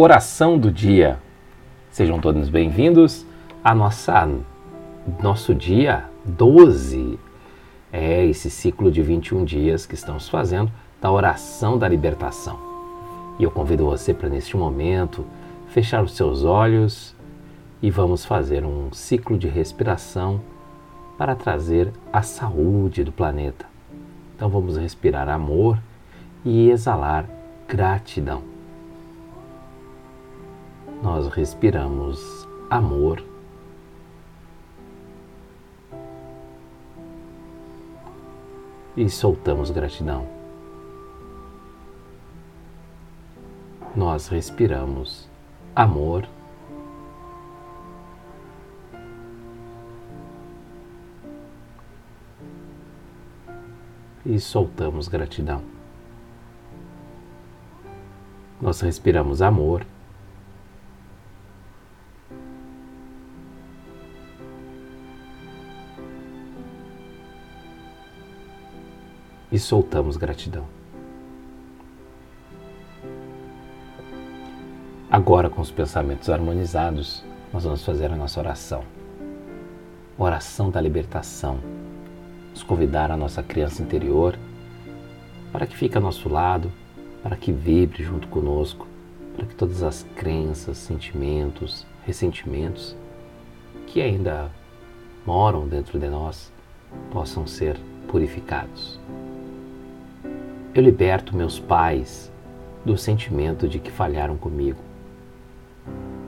Oração do dia. Sejam todos bem-vindos a nossa nosso dia 12. É esse ciclo de 21 dias que estamos fazendo da oração da libertação. E eu convido você para neste momento fechar os seus olhos e vamos fazer um ciclo de respiração para trazer a saúde do planeta. Então vamos respirar amor e exalar gratidão. Nós respiramos amor e soltamos gratidão. Nós respiramos amor e soltamos gratidão. Nós respiramos amor e soltamos gratidão. Agora, com os pensamentos harmonizados, nós vamos fazer a nossa oração. Oração da libertação. Nos convidar a nossa criança interior para que fique ao nosso lado, para que vibre junto conosco, para que todas as crenças, sentimentos, ressentimentos que ainda moram dentro de nós possam ser purificados. Eu liberto meus pais do sentimento de que falharam comigo.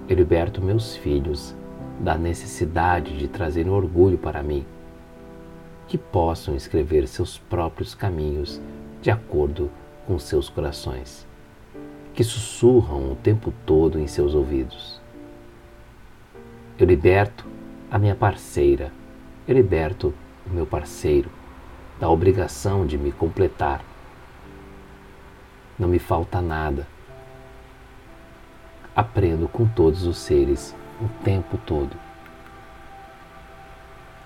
Eu liberto meus filhos da necessidade de trazer orgulho para mim, que possam escrever seus próprios caminhos de acordo com seus corações, que sussurram o tempo todo em seus ouvidos. Eu liberto a minha parceira, eu liberto o meu parceiro da obrigação de me completar não me falta nada. Aprendo com todos os seres o tempo todo.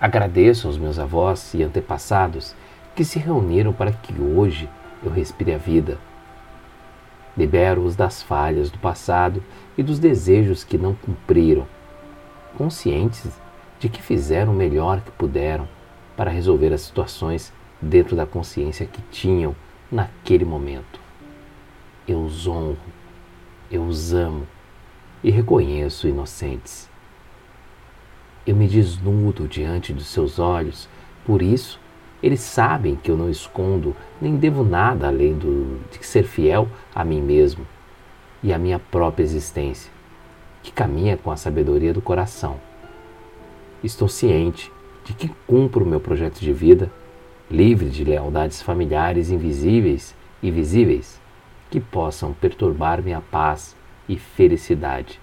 Agradeço aos meus avós e antepassados que se reuniram para que hoje eu respire a vida. Libero-os das falhas do passado e dos desejos que não cumpriram, conscientes de que fizeram o melhor que puderam para resolver as situações dentro da consciência que tinham naquele momento eu os honro, eu os amo e reconheço inocentes. Eu me desnudo diante dos seus olhos, por isso eles sabem que eu não escondo nem devo nada além do, de ser fiel a mim mesmo e à minha própria existência, que caminha com a sabedoria do coração. Estou ciente de que cumpro o meu projeto de vida, livre de lealdades familiares invisíveis e visíveis que possam perturbar minha paz e felicidade,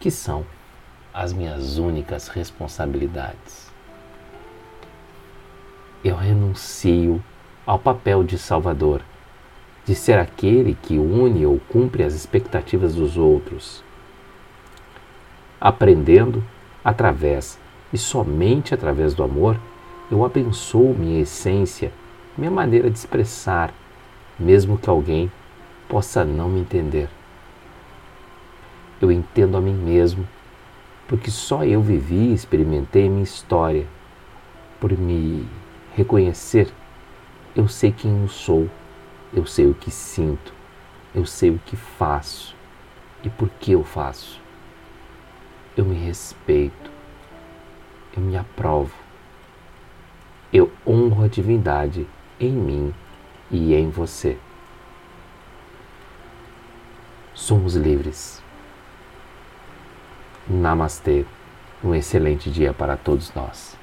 que são as minhas únicas responsabilidades. Eu renuncio ao papel de salvador, de ser aquele que une ou cumpre as expectativas dos outros, aprendendo através e somente através do amor, eu abençoo minha essência, minha maneira de expressar, mesmo que alguém possa não me entender. Eu entendo a mim mesmo, porque só eu vivi e experimentei minha história. Por me reconhecer, eu sei quem eu sou, eu sei o que sinto, eu sei o que faço e por que eu faço. Eu me respeito, eu me aprovo, eu honro a divindade em mim e em você somos livres. Namastê. Um excelente dia para todos nós.